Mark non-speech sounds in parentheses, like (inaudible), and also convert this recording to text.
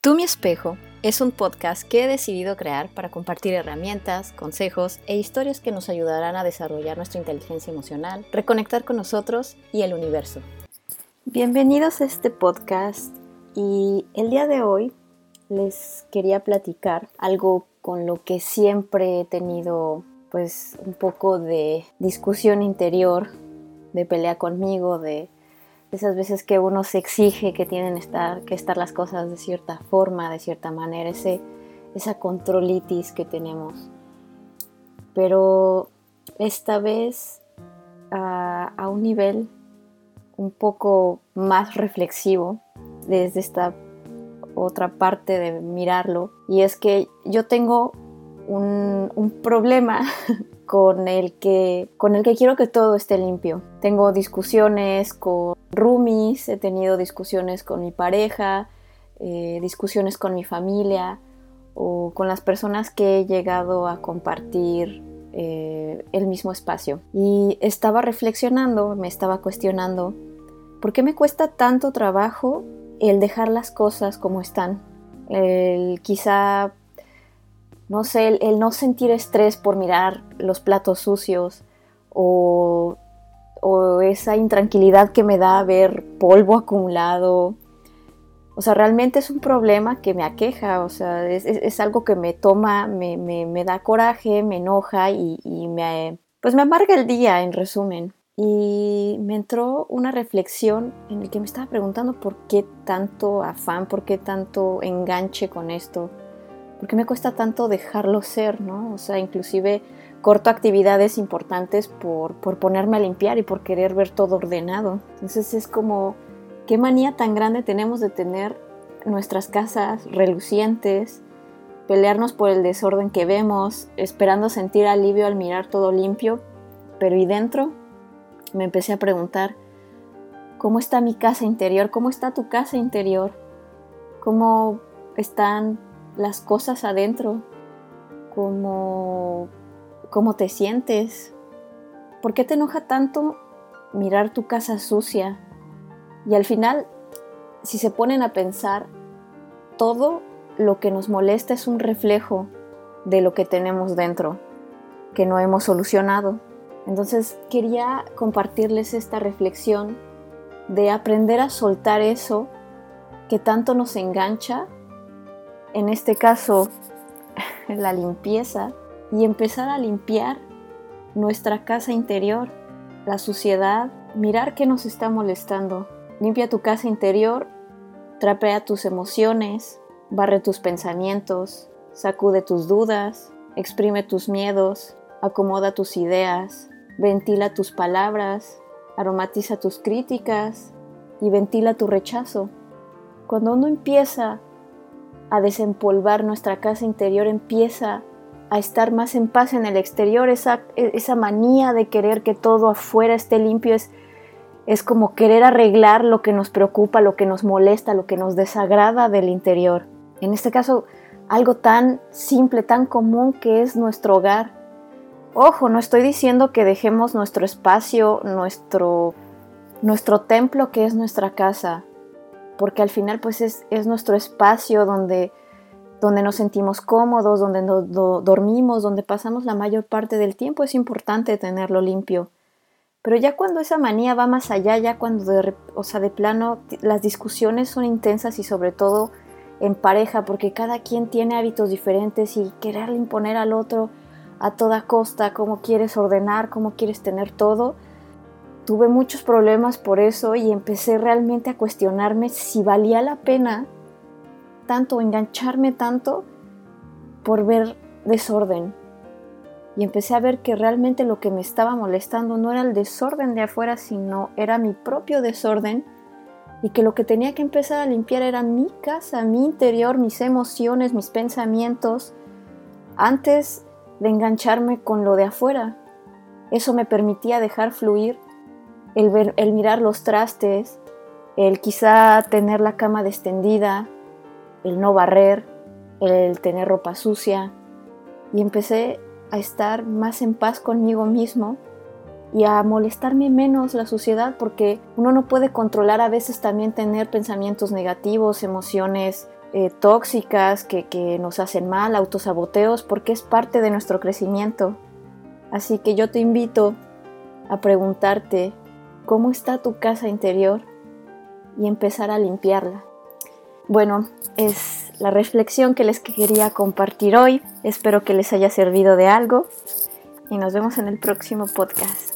Tú mi espejo es un podcast que he decidido crear para compartir herramientas, consejos e historias que nos ayudarán a desarrollar nuestra inteligencia emocional, reconectar con nosotros y el universo. Bienvenidos a este podcast y el día de hoy les quería platicar algo con lo que siempre he tenido pues un poco de discusión interior, de pelea conmigo, de esas veces que uno se exige que tienen estar, que estar las cosas de cierta forma, de cierta manera, ese, esa controlitis que tenemos. Pero esta vez a, a un nivel un poco más reflexivo desde esta otra parte de mirarlo y es que yo tengo un, un problema (laughs) con el que con el que quiero que todo esté limpio. Tengo discusiones con roomies, he tenido discusiones con mi pareja, eh, discusiones con mi familia o con las personas que he llegado a compartir eh, el mismo espacio. Y estaba reflexionando, me estaba cuestionando, ¿por qué me cuesta tanto trabajo el dejar las cosas como están? El quizá no sé, el, no sentir estrés por mirar los platos sucios o, esa intranquilidad que me da ver polvo acumulado. O sea, realmente es un problema que me aqueja, o sea, es, algo que me toma, me, da coraje, me enoja y, y, me, pues me amarga el día, en resumen. Y me entró una reflexión en el que me estaba preguntando por qué tanto afán, por qué tanto enganche con esto ¿por qué me cuesta tanto dejarlo ser, no? O sea, inclusive corto actividades importantes por, por ponerme a limpiar y por querer ver todo ordenado. Entonces es como, qué manía tan grande tenemos de tener nuestras casas relucientes, pelearnos por el desorden que vemos, esperando sentir alivio al mirar todo limpio, pero ¿y dentro? Me empecé a preguntar, ¿cómo está mi casa interior? ¿Cómo está tu casa interior? ¿Cómo están las cosas adentro, cómo, cómo te sientes. ¿Por qué te enoja tanto mirar tu casa sucia? Y al final, si se ponen a pensar, todo lo que nos molesta es un reflejo de lo que tenemos dentro, que no hemos solucionado. Entonces quería compartirles esta reflexión de aprender a soltar eso que tanto nos engancha en este caso (laughs) la limpieza, y empezar a limpiar nuestra casa interior, la suciedad, mirar qué nos está molestando. Limpia tu casa interior, trapea tus emociones, barre tus pensamientos, sacude tus dudas, exprime tus miedos, acomoda tus ideas, ventila tus palabras, aromatiza tus críticas y ventila tu rechazo. Cuando uno empieza a desempolvar nuestra casa interior, empieza a estar más en paz en el exterior. Esa, esa manía de querer que todo afuera esté limpio es, es como querer arreglar lo que nos preocupa, lo que nos molesta, lo que nos desagrada del interior. En este caso, algo tan simple, tan común que es nuestro hogar. Ojo, no estoy diciendo que dejemos nuestro espacio, nuestro, nuestro templo que es nuestra casa porque al final pues es, nuestro espacio donde, donde nos sentimos cómodos, donde dormimos, donde pasamos la mayor parte del tiempo, es importante tenerlo limpio. Pero ya cuando esa manía va más allá, ya cuando de, o sea, de plano las discusiones son intensas y sobre todo en pareja, porque cada quien tiene hábitos diferentes y querer imponer al otro a toda costa cómo quieres ordenar, cómo quieres tener todo, tuve muchos problemas por eso y empecé realmente a cuestionarme si valía la pena tanto engancharme tanto por ver desorden. Y empecé a ver que realmente lo que me estaba molestando no era el desorden de afuera, sino era mi propio desorden y que lo que tenía que empezar a limpiar era mi casa, mi interior, mis emociones, mis pensamientos, antes de engancharme con lo de afuera. Eso me permitía dejar fluir el, mirar los trastes, el quizá tener la cama destendida, el no barrer, el tener ropa sucia. Y empecé a estar más en paz conmigo mismo y a molestarme menos la suciedad porque uno no puede controlar a veces también tener pensamientos negativos, emociones eh, tóxicas que, que nos hacen mal, autosaboteos, porque es parte de nuestro crecimiento. Así que yo te invito a preguntarte cómo está tu casa interior y empezar a limpiarla. Bueno, es la reflexión que les quería compartir hoy. Espero que les haya servido de algo y nos vemos en el próximo podcast.